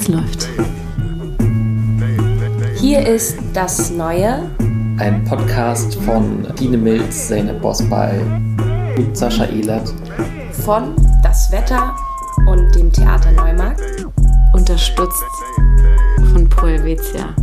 Es läuft. Hier ist das Neue. Ein Podcast von Dine Milz, Sene Bosbal und Sascha Ehlert. Von Das Wetter und dem Theater Neumarkt. Unterstützt von Pro Helvetia.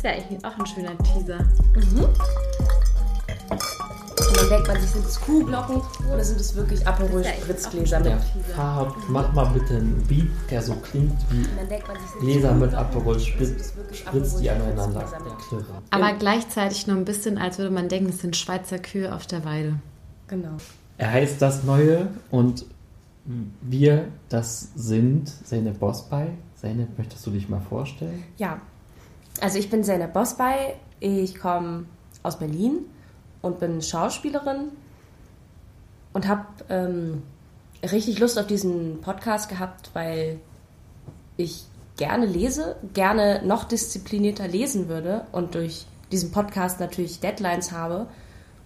Das wäre eigentlich auch ein schöner Teaser. Und dann denkt man sich, sind es Kuhglocken oder sind wirklich Das ist ja Spritzgläser echt mit? Ja, Farb, mach mal bitte einen Beat, der so klingt wie Gläser mit Kuhglocken Aperol oder sind Spritz, wirklich die aneinander klirren. Aber gleichzeitig nur ein bisschen, als würde man denken, es sind Schweizer Kühe auf der Weide. Genau. Er heißt das Neue und wir, das sind Sene Bosbal. Sene, möchtest du dich mal vorstellen? Ja, also ich bin Zeynep Bosbay, ich komme aus Berlin und bin Schauspielerin und habe ähm, richtig Lust auf diesen Podcast gehabt, weil ich gerne lese, gerne noch disziplinierter lesen würde und durch diesen Podcast natürlich Deadlines habe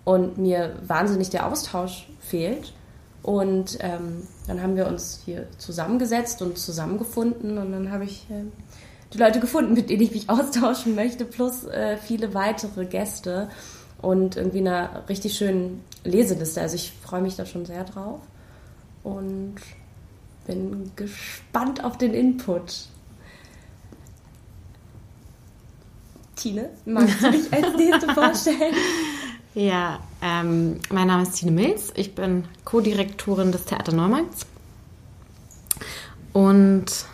und mir wahnsinnig der Austausch fehlt. Und ähm, dann haben wir uns hier zusammengesetzt und zusammengefunden und dann habe ich ähm, die Leute gefunden, mit denen ich mich austauschen möchte, plus äh, viele weitere Gäste und irgendwie einer richtig schönen Leseliste. Also ich freue mich da schon sehr drauf und bin gespannt auf den Input. Tine, magst du dich als nächste vorstellen? Ja, ähm, mein Name ist Tine Milz. Ich bin Co-Direktorin des Theater Neumarkts und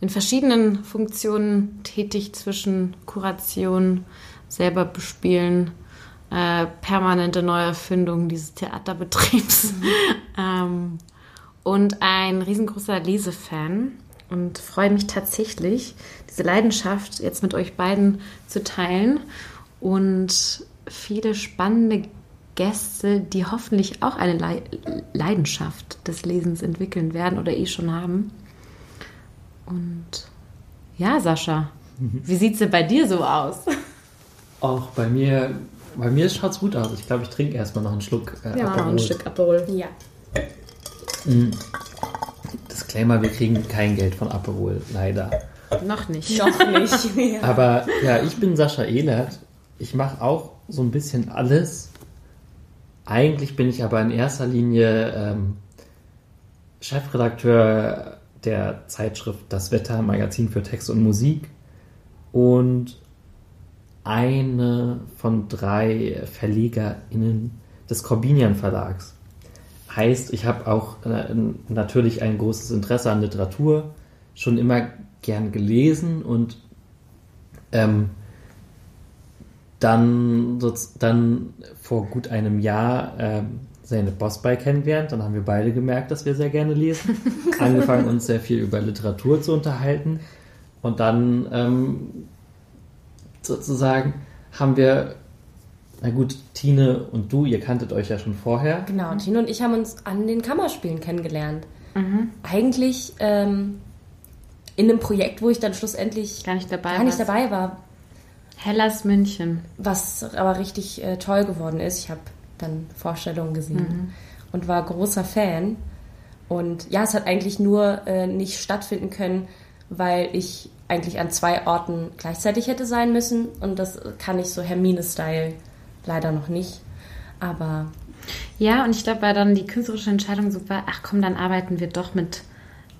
in verschiedenen Funktionen tätig zwischen Kuration, selber bespielen, äh, permanente Neuerfindung dieses Theaterbetriebs. Ähm, und ein riesengroßer Lesefan. Und freue mich tatsächlich, diese Leidenschaft jetzt mit euch beiden zu teilen. Und viele spannende Gäste, die hoffentlich auch eine Lei- Leidenschaft des Lesens entwickeln werden oder eh schon haben. Und ja, Sascha, wie sieht es denn bei dir so aus? Auch bei mir, bei mir schaut es gut aus. Ich glaube, ich trinke erstmal noch einen Schluck äh, Aperol. Aperol. Ja. Disclaimer, wir kriegen kein Geld von Aperol, leider. Noch nicht. Noch nicht. Ja. Aber ja, ich bin Sascha Ehlert. Ich mache auch so ein bisschen alles. Eigentlich bin ich aber in erster Linie ähm, Chefredakteur der Zeitschrift Das Wetter, Magazin für Text und Musik und eine von drei VerlegerInnen des Corbinian Verlags. Heißt, ich habe auch äh, natürlich ein großes Interesse an Literatur, schon immer gern gelesen und ähm, dann, dann vor gut einem Jahr ähm, seine Bossbei kennengelernt. Dann haben wir beide gemerkt, dass wir sehr gerne lesen. Angefangen, uns sehr viel über Literatur zu unterhalten. Und dann ähm, sozusagen haben wir, na gut, Tine und du, ihr kanntet euch ja schon vorher. Genau, Tino und ich haben uns an den Kammerspielen kennengelernt. Eigentlich ähm, in einem Projekt, wo ich dann schlussendlich Gar nicht dabei gar nicht dabei war, Hellas München. was aber richtig äh, toll geworden ist. Ich habe dann Vorstellungen gesehen und war großer Fan. Und ja, es hat eigentlich nur äh, nicht stattfinden können, weil ich eigentlich an zwei Orten gleichzeitig hätte sein müssen. Und das kann ich so Hermine-Style leider noch nicht. Aber Ja, und ich glaube, war dann die künstlerische Entscheidung super, ach komm, dann arbeiten wir doch mit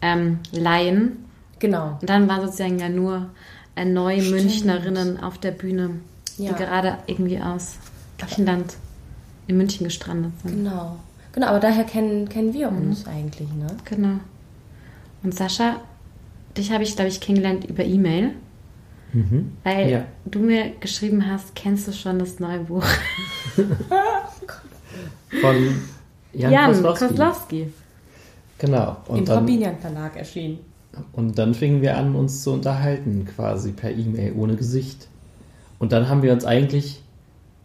ähm, Laien. genau. Und dann waren sozusagen ja nur äh, neue Stimmt. Münchnerinnen auf der Bühne, Ja. die gerade irgendwie aus Griechenland in München gestrandet sind. Genau. Genau, aber daher kennen, kennen wir uns eigentlich, ne? Genau. Und Sascha, dich habe ich, glaube ich, kennengelernt über E-Mail, Mhm. weil Ja. du mir geschrieben hast, kennst du schon das neue Buch? Von Jan, Jan Koslowski. Koslowski. Genau. Im Und dann, Corbinian Verlag erschienen. und dann fingen wir an, uns zu unterhalten, quasi per E-Mail, ohne Gesicht. Und dann haben wir uns eigentlich,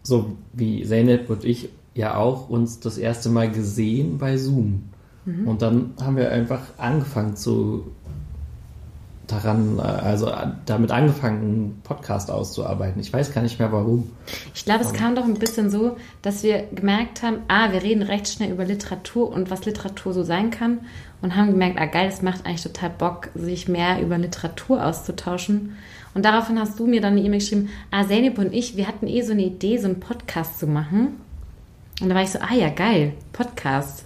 so wie Zeynep und ich ja auch, uns das erste Mal gesehen bei Zoom. Mhm. Und dann haben wir einfach angefangen zu daran, also damit angefangen, einen Podcast auszuarbeiten. Ich weiß gar nicht mehr warum. Ich glaube, es kam doch ein bisschen so, dass wir gemerkt haben, ah, wir reden recht schnell über Literatur und was Literatur so sein kann und haben gemerkt, ah geil, es macht eigentlich total Bock, sich mehr über Literatur auszutauschen. Und daraufhin hast du mir dann eine E-Mail geschrieben, ah, Zeynep und ich, wir hatten eh so eine Idee, so einen Podcast zu machen. Und da war ich so, ah ja, geil, Podcast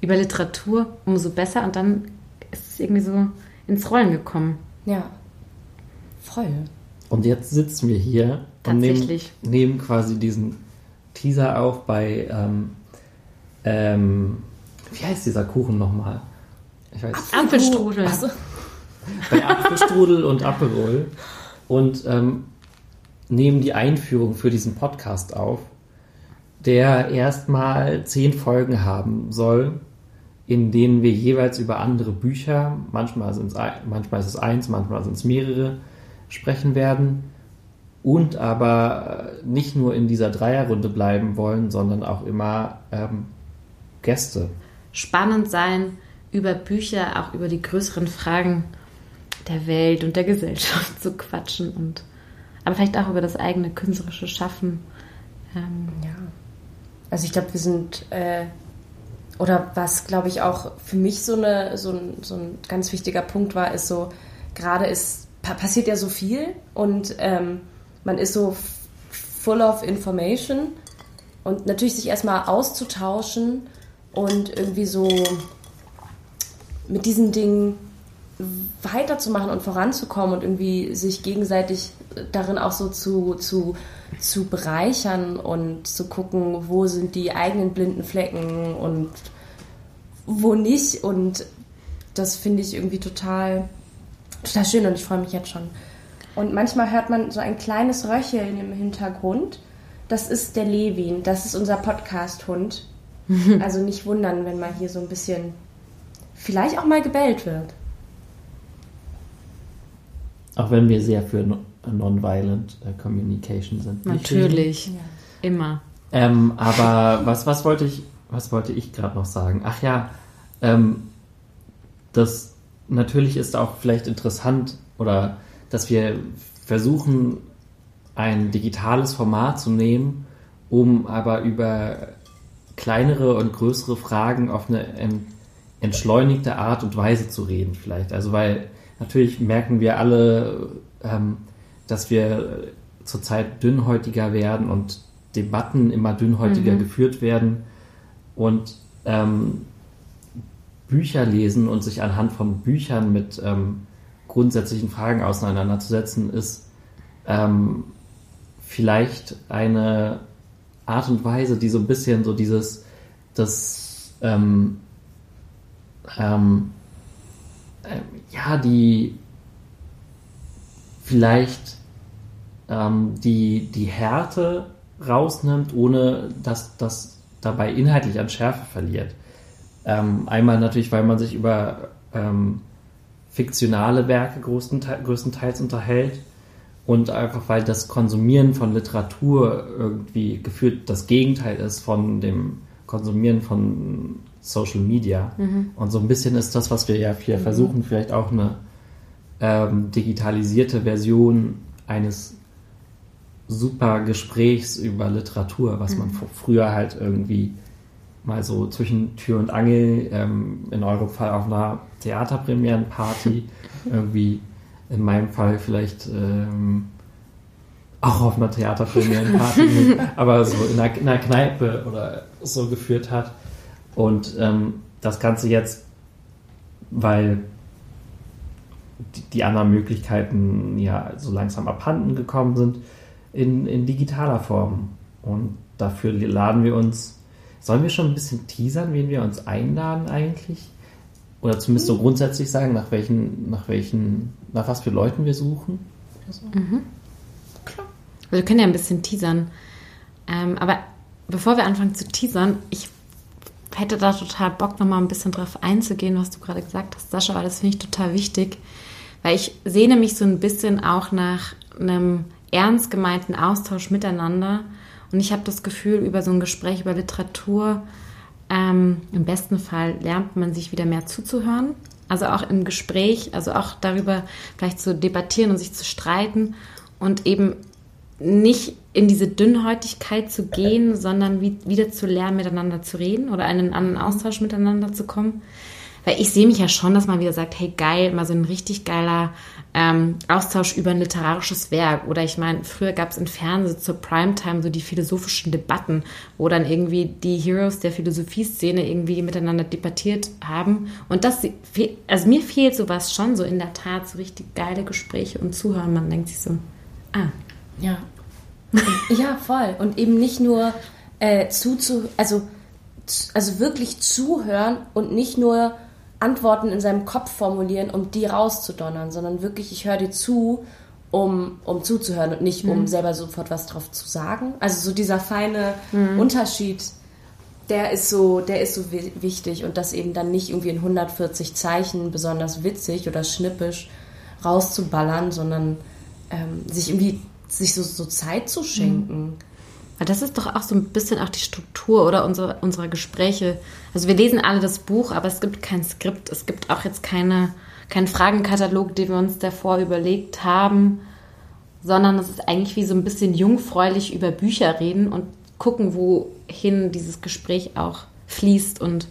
über Literatur, umso besser. Und dann ist es irgendwie so ins Rollen gekommen. Ja, voll. Und jetzt sitzen wir hier und nehmen, nehmen quasi diesen Teaser auf bei, ähm, ähm, wie heißt dieser Kuchen nochmal? Ich weiß. Apfelstrudel. Achso. Bei Apfelstrudel und Aperol. Und ähm, nehmen die Einführung für diesen Podcast auf, der erstmal zehn Folgen haben soll in denen wir jeweils über andere Bücher, manchmal, sind's, manchmal ist es eins, manchmal sind es mehrere, sprechen werden und aber nicht nur in dieser Dreierrunde bleiben wollen, sondern auch immer ähm, Gäste. Spannend sein, über Bücher, auch über die größeren Fragen der Welt und der Gesellschaft zu quatschen und aber vielleicht auch über das eigene künstlerische Schaffen. Ähm, ja. Also ich glaube, wir sind äh, oder was, glaube ich, auch für mich so, eine, so, ein, so ein ganz wichtiger Punkt war, ist so, gerade ist, passiert ja so viel und ähm, man ist so full of information und natürlich sich erstmal auszutauschen und irgendwie so mit diesen Dingen weiterzumachen und voranzukommen und irgendwie sich gegenseitig darin auch so zu, zu, zu bereichern und zu gucken, wo sind die eigenen blinden Flecken und wo nicht. Und das finde ich irgendwie total, total schön und ich freue mich jetzt schon. Und manchmal hört man so ein kleines Röcheln im Hintergrund. Das ist der Levin, das ist unser Podcast-Hund. Also nicht wundern, wenn mal hier so ein bisschen vielleicht auch mal gebellt wird. Auch wenn wir sehr für Nonviolent äh, Communication sind. Natürlich, ja. immer. Ähm, aber was, was wollte ich, was wollte ich gerade noch sagen? Ach ja, ähm, das natürlich ist auch vielleicht interessant oder dass wir versuchen, ein digitales Format zu nehmen, um aber über kleinere und größere Fragen auf eine entschleunigte Art und Weise zu reden, vielleicht. Also, weil natürlich merken wir alle, ähm, dass wir zurzeit dünnhäutiger werden und Debatten immer dünnhäutiger mhm. geführt werden. Und ähm, Bücher lesen und sich anhand von Büchern mit ähm, grundsätzlichen Fragen auseinanderzusetzen, ist ähm, vielleicht eine Art und Weise, die so ein bisschen so dieses, das, ähm, ähm, äh, ja, die vielleicht ähm, die, die Härte rausnimmt, ohne dass das dabei inhaltlich an Schärfe verliert. Ähm, einmal natürlich, weil man sich über ähm, fiktionale Werke größtenteils, größtenteils unterhält und einfach weil das Konsumieren von Literatur irgendwie gefühlt das Gegenteil ist von dem Konsumieren von Social Media. Mhm. Und so ein bisschen ist das, was wir ja hier mhm. versuchen, vielleicht auch eine ähm, digitalisierte Version eines super Gesprächs über Literatur, was mhm. man früher halt irgendwie mal so zwischen Tür und Angel, ähm, in eurem Fall auf einer Theaterpremierenparty, irgendwie in meinem Fall vielleicht ähm, auch auf einer Theaterpremierenparty, aber so in einer, in einer, Kneipe oder so geführt hat. Und ähm, das Ganze jetzt, weil die, anderen Möglichkeiten ja so langsam abhanden gekommen sind, in, in digitaler Form. Und dafür laden wir uns Sollen wir schon ein bisschen teasern, wen wir uns einladen eigentlich? Oder zumindest so grundsätzlich sagen, nach welchen, nach welchen, nach was für Leuten wir suchen? Mhm. Klar. Also wir können ja ein bisschen teasern. Ähm, aber bevor wir anfangen zu teasern, ich hätte da total Bock, nochmal ein bisschen drauf einzugehen, was du gerade gesagt hast, Sascha, weil das finde ich total wichtig. Weil ich sehne mich so ein bisschen auch nach einem ernst gemeinten Austausch miteinander. Und ich habe das Gefühl, über so ein Gespräch über Literatur, ähm, im besten Fall lernt man sich wieder mehr zuzuhören. Also auch im Gespräch, also auch darüber vielleicht zu debattieren und sich zu streiten und eben nicht in diese Dünnhäutigkeit zu gehen, sondern wie, wieder zu lernen, miteinander zu reden oder einen anderen Austausch miteinander zu kommen. Weil ich sehe mich ja schon, dass man wieder sagt, hey geil, mal so ein richtig geiler ähm, Austausch über ein literarisches Werk. Oder ich meine, früher gab es im Fernsehen zur Primetime so die philosophischen Debatten, wo dann irgendwie die Heroes der Philosophieszene irgendwie miteinander debattiert haben. Und das, also mir fehlt sowas schon so in der Tat, so richtig geile Gespräche und Zuhören. Man denkt sich so, ah. Ja. ja, voll. Und eben nicht nur äh, zuzu, also, also wirklich zuhören und nicht nur Antworten in seinem Kopf formulieren, um die rauszudonnern, sondern wirklich, ich höre dir zu, um, um zuzuhören und nicht, um mhm. selber sofort was drauf zu sagen. Also so dieser feine mhm. Unterschied, der ist so, der ist so wichtig und das eben dann nicht irgendwie in 140 Zeichen besonders witzig oder schnippisch rauszuballern, sondern ähm, sich irgendwie sich so, so Zeit zu schenken. Mhm. Das ist doch auch so ein bisschen auch die Struktur oder unsere, unserer Gespräche. Also wir lesen alle das Buch, aber es gibt kein Skript. Es gibt auch jetzt keine, keinen Fragenkatalog, den wir uns davor überlegt haben, sondern es ist eigentlich wie so ein bisschen jungfräulich über Bücher reden und gucken, wohin dieses Gespräch auch fließt und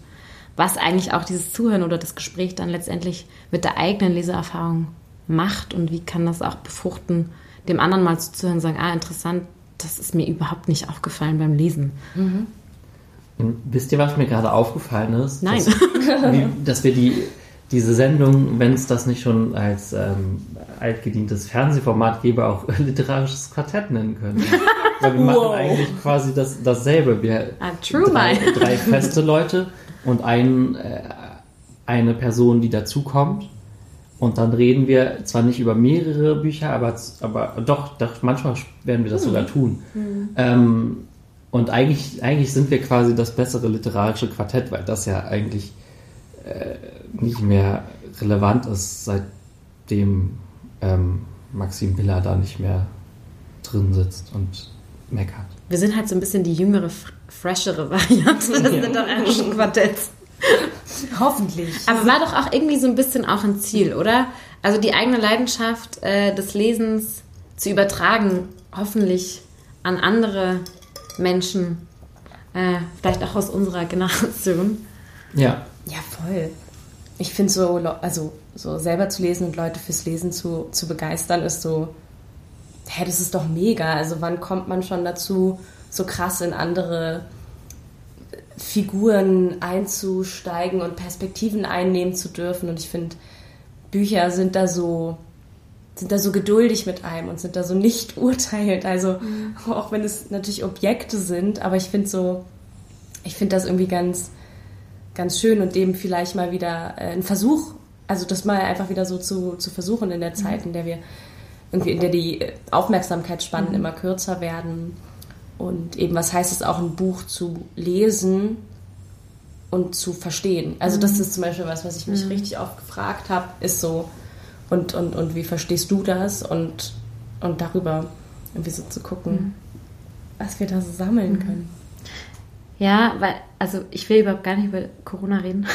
was eigentlich auch dieses Zuhören oder das Gespräch dann letztendlich mit der eigenen Leseerfahrung macht und wie kann das auch befruchten, dem anderen mal zuzuhören und sagen, ah, interessant, das ist mir überhaupt nicht aufgefallen beim Lesen. Mhm. Wisst ihr, was mir gerade aufgefallen ist? Nein. Dass, wie, dass wir die, diese Sendung, wenn es das nicht schon als ähm, altgedientes Fernsehformat gäbe, auch literarisches Quartett nennen können. Weil wir wow. machen eigentlich quasi das, dasselbe. Wir ah, true, drei, drei feste Leute und ein, äh, eine Person, die dazukommt. Und dann reden wir zwar nicht über mehrere Bücher, aber, aber doch, doch manchmal werden wir das mhm. sogar tun. Mhm. Ähm, und eigentlich, eigentlich sind wir quasi das bessere literarische Quartett, weil das ja eigentlich äh, nicht mehr relevant ist, seitdem ähm, Maxim Miller da nicht mehr drin sitzt und meckert. Wir sind halt so ein bisschen die jüngere, freshere Variante des ja. literarischen Quartetts. Hoffentlich. Aber war doch auch irgendwie so ein bisschen auch ein Ziel, oder? Also die eigene Leidenschaft äh, des Lesens zu übertragen, hoffentlich an andere Menschen, äh, vielleicht auch aus unserer Generation. Ja. Ja, voll. Ich finde so, also so selber zu lesen und Leute fürs Lesen zu, zu begeistern, ist so, hä, das ist doch mega. Also wann kommt man schon dazu, so krass in andere Figuren einzusteigen und Perspektiven einnehmen zu dürfen. Und ich finde, Bücher sind da so sind da so geduldig mit einem und sind da so nicht urteilt. Also mhm. auch wenn es natürlich Objekte sind, aber ich finde so, ich finde das irgendwie ganz, ganz schön und dem vielleicht mal wieder äh, ein Versuch, also das mal einfach wieder so zu, zu versuchen in der Zeit, mhm. in der wir irgendwie, in der die Aufmerksamkeitsspannen mhm. immer kürzer werden und eben, was heißt es auch, ein Buch zu lesen und zu verstehen? Also, das mhm. ist zum Beispiel was, was ich mich mhm. richtig oft gefragt habe, ist so, und, und, und wie verstehst du das? Und, und darüber irgendwie so zu gucken, mhm. was wir da so sammeln mhm. können. Ja, weil, also ich will überhaupt gar nicht über Corona reden.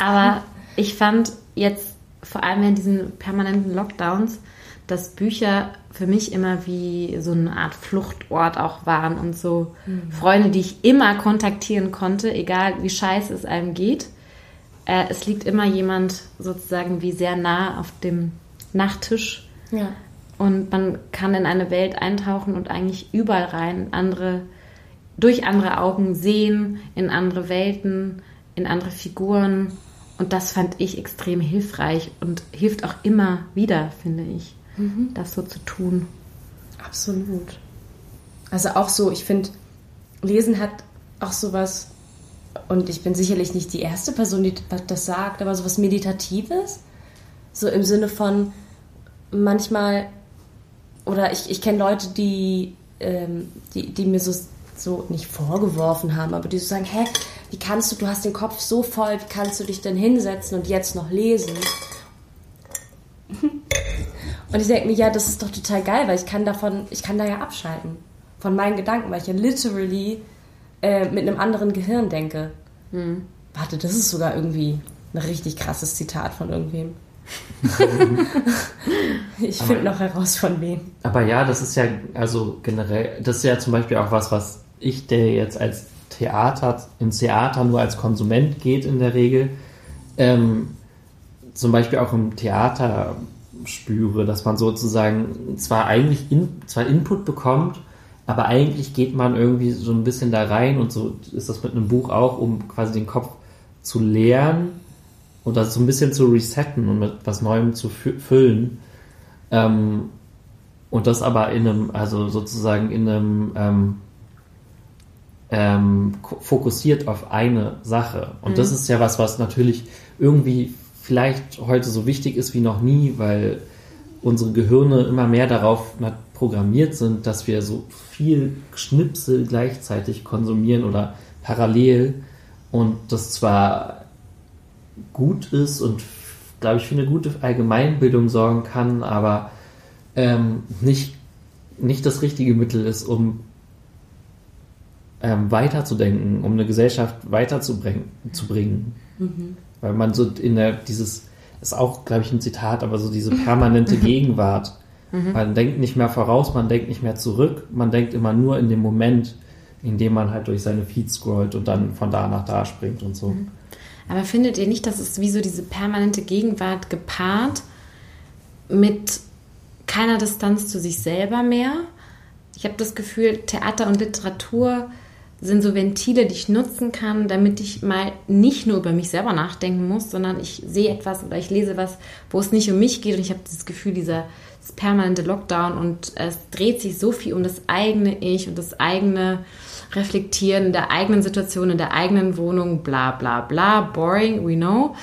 Aber ich fand jetzt vor allem in diesen permanenten Lockdowns, dass Bücher für mich immer wie so eine Art Fluchtort auch waren und so mhm. Freunde, die ich immer kontaktieren konnte, egal wie scheiße es einem geht. Äh, es liegt immer jemand sozusagen wie sehr nah auf dem Nachttisch. Ja. Und man kann in eine Welt eintauchen und eigentlich überall rein, andere, durch andere Augen sehen, in andere Welten, in andere Figuren. Und das fand ich extrem hilfreich und hilft auch immer wieder, finde ich mhm. das so zu tun. Absolut. Also auch so, ich finde, Lesen hat auch sowas, und ich bin sicherlich nicht die erste Person, die das sagt, aber sowas Meditatives. So im Sinne von manchmal, oder ich, ich kenne Leute, die, ähm, die, die mir so, so nicht vorgeworfen haben, aber die so sagen, hä, wie kannst du, du hast den Kopf so voll, wie kannst du dich denn hinsetzen und jetzt noch lesen? Und ich denke mir, ja, das ist doch total geil, weil ich kann davon, ich kann da ja abschalten. Von meinen Gedanken, weil ich ja literally äh, mit einem anderen Gehirn denke. Hm. Warte, das ist sogar irgendwie ein richtig krasses Zitat von irgendwem. ich finde noch heraus von wem. Aber ja, das ist ja, also generell, das ist ja zum Beispiel auch was, was ich, der jetzt als Theater, ins Theater nur als Konsument geht in der Regel, ähm, zum Beispiel auch im Theater spüre, dass man sozusagen zwar eigentlich in, zwar Input bekommt, aber eigentlich geht man irgendwie so ein bisschen da rein und so ist das mit einem Buch auch, um quasi den Kopf zu leeren und das so ein bisschen zu resetten und mit was Neuem zu füllen. Ähm, und das aber in einem, also sozusagen in einem ähm, ähm, fokussiert auf eine Sache. Und mhm. das ist ja was, was natürlich irgendwie vielleicht heute so wichtig ist wie noch nie, weil unsere Gehirne immer mehr darauf programmiert sind, dass wir so viel Schnipsel gleichzeitig konsumieren oder parallel und das zwar gut ist und glaube ich für eine gute Allgemeinbildung sorgen kann, aber ähm, nicht, nicht das richtige Mittel ist, um ähm, weiterzudenken, um eine Gesellschaft weiterzubringen. Zu bringen. Mhm. Weil man so in der, dieses, ist auch, glaube ich, ein Zitat, aber so diese permanente Gegenwart. Mhm. Man denkt nicht mehr voraus, man denkt nicht mehr zurück, man denkt immer nur in dem Moment, in dem man halt durch seine Feed scrollt und dann von da nach da springt und so. Mhm. Aber findet ihr nicht, dass es wie so diese permanente Gegenwart gepaart mit keiner Distanz zu sich selber mehr? Ich habe das Gefühl, Theater und Literatur sind so Ventile, die ich nutzen kann, damit ich mal nicht nur über mich selber nachdenken muss, sondern ich sehe etwas oder ich lese was, wo es nicht um mich geht und ich habe das Gefühl, dieser permanente Lockdown und es dreht sich so viel um das eigene Ich und das eigene Reflektieren der eigenen Situation, in der eigenen Wohnung, bla bla bla, boring, we know.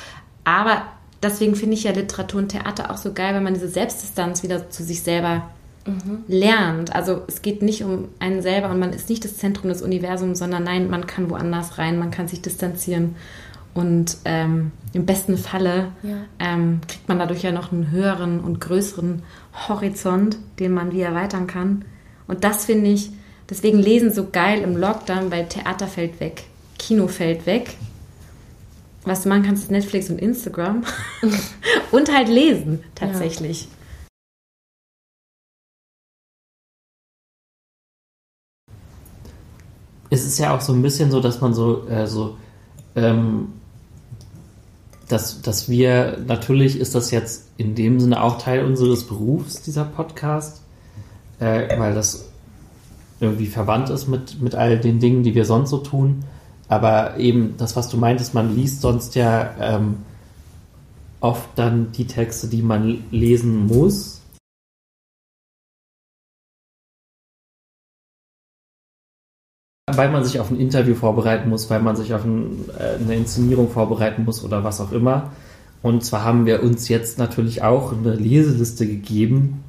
Aber deswegen finde ich ja Literatur und Theater auch so geil, wenn man diese Selbstdistanz wieder zu sich selber mhm. lernt. Also es geht nicht um einen selber und man ist nicht das Zentrum des Universums, sondern nein, man kann woanders rein, man kann sich distanzieren. Und ähm, im besten Falle ja. ähm, kriegt man dadurch ja noch einen höheren und größeren Horizont, den man wie erweitern kann. Und das finde ich, deswegen lesen so geil im Lockdown, weil Theater fällt weg, Kino fällt weg. Was du machen kannst, ist Netflix und Instagram. und halt lesen, tatsächlich. Ja. Es ist ja auch so ein bisschen so, dass man so, äh, so ähm, dass, dass wir, natürlich ist das jetzt in dem Sinne auch Teil unseres Berufs, dieser Podcast, äh, weil das irgendwie verwandt ist mit, mit all den Dingen, die wir sonst so tun. Aber eben das, was du meintest, man liest sonst ja ähm, oft dann die Texte, die man lesen muss weil man sich auf ein Interview vorbereiten muss, weil man sich auf ein, äh, eine Inszenierung vorbereiten muss oder was auch immer. Und zwar haben wir uns jetzt natürlich auch eine Leseliste gegeben,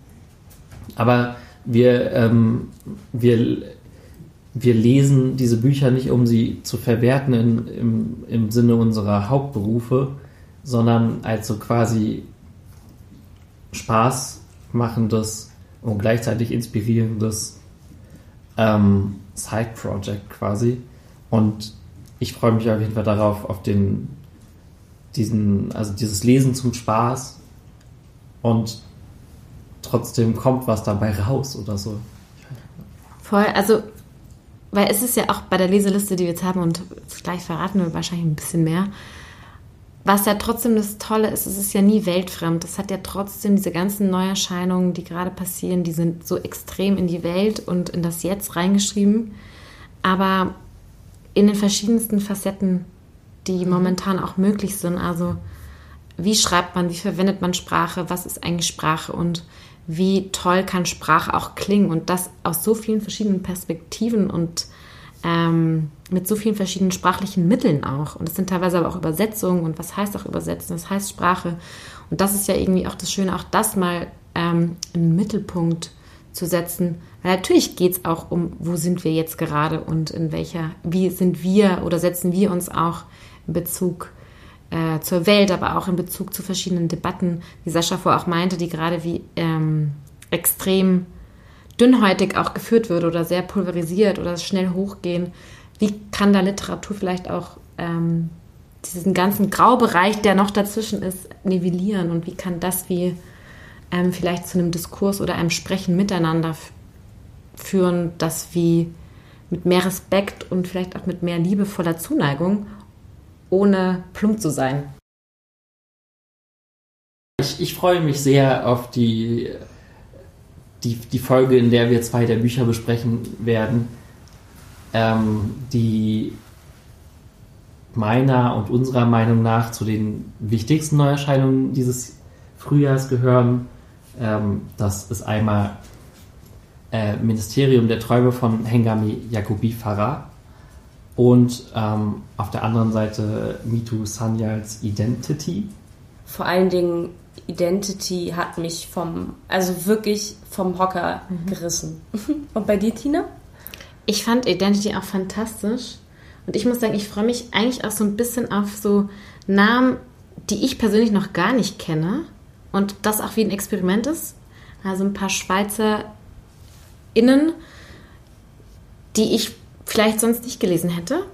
aber wir, ähm, wir, wir lesen diese Bücher nicht, um sie zu verwerten in, im, im Sinne unserer Hauptberufe, sondern als so quasi Spaß machendes und gleichzeitig inspirierendes ähm, Side-Project quasi. Und ich freue mich auf jeden Fall darauf, auf den, diesen, also dieses Lesen zum Spaß und trotzdem kommt was dabei raus oder so. Voll, also, weil es ist ja auch bei der Leseliste, die wir jetzt haben, und gleich verraten wir wahrscheinlich ein bisschen mehr, was ja trotzdem das Tolle ist, es ist ja nie weltfremd. Es hat ja trotzdem diese ganzen Neuerscheinungen, die gerade passieren, die sind so extrem in die Welt und in das Jetzt reingeschrieben. Aber in den verschiedensten Facetten, die mhm. momentan auch möglich sind. Also wie schreibt man, wie verwendet man Sprache, was ist eigentlich Sprache und wie toll kann Sprache auch klingen und das aus so vielen verschiedenen Perspektiven und ähm, mit so vielen verschiedenen sprachlichen Mitteln auch. Und es sind teilweise aber auch Übersetzungen und was heißt auch Übersetzen, das heißt Sprache. Und das ist ja irgendwie auch das Schöne, auch das mal ähm, im Mittelpunkt zu setzen. Weil natürlich geht es auch um, wo sind wir jetzt gerade und in welcher, wie sind wir oder setzen wir uns auch in Bezug äh, zur Welt, aber auch in Bezug zu verschiedenen Debatten, wie Sascha vorher auch meinte, die gerade wie ähm, extrem dünnhäutig auch geführt wird oder sehr pulverisiert oder schnell hochgehen. Wie kann da Literatur vielleicht auch ähm, diesen ganzen Graubereich, der noch dazwischen ist, nivellieren und wie kann das wie ähm, vielleicht zu einem Diskurs oder einem Sprechen miteinander führen, das wie mit mehr Respekt und vielleicht auch mit mehr liebevoller Zuneigung, ohne plump zu sein. Ich, ich freue mich sehr auf die, die, die Folge, in der wir zwei der Bücher besprechen werden, ähm, die meiner und unserer Meinung nach zu den wichtigsten Neuerscheinungen dieses Frühjahrs gehören. Ähm, das ist einmal äh, Ministerium der Träume von Hengami Yakubi Farah und ähm, auf der anderen Seite Mitu Sanyals Identity. Vor allen Dingen Identity hat mich vom, also wirklich vom Hocker mhm. gerissen. Und bei dir, Tina? Ich fand Identity auch fantastisch. Und ich muss sagen, ich freue mich eigentlich auch so ein bisschen auf so Namen, die ich persönlich noch gar nicht kenne. Und das auch wie ein Experiment ist. Also ein paar Schweizer Innen, die ich vielleicht sonst nicht gelesen hätte.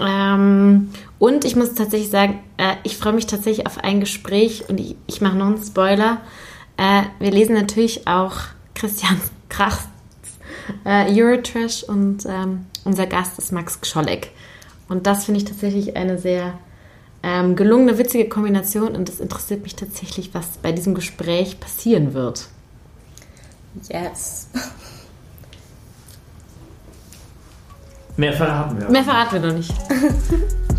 Ähm, und ich muss tatsächlich sagen, äh, ich freue mich tatsächlich auf ein Gespräch und ich, ich mache noch einen Spoiler. Äh, wir lesen natürlich auch Christian Krachs äh, Eurotrash und ähm, unser Gast ist Max Gscholleck. Und das finde ich tatsächlich eine sehr ähm, gelungene, witzige Kombination und es interessiert mich tatsächlich, was bei diesem Gespräch passieren wird. Yes. Mehr verraten wir. Mehr verraten wir noch nicht.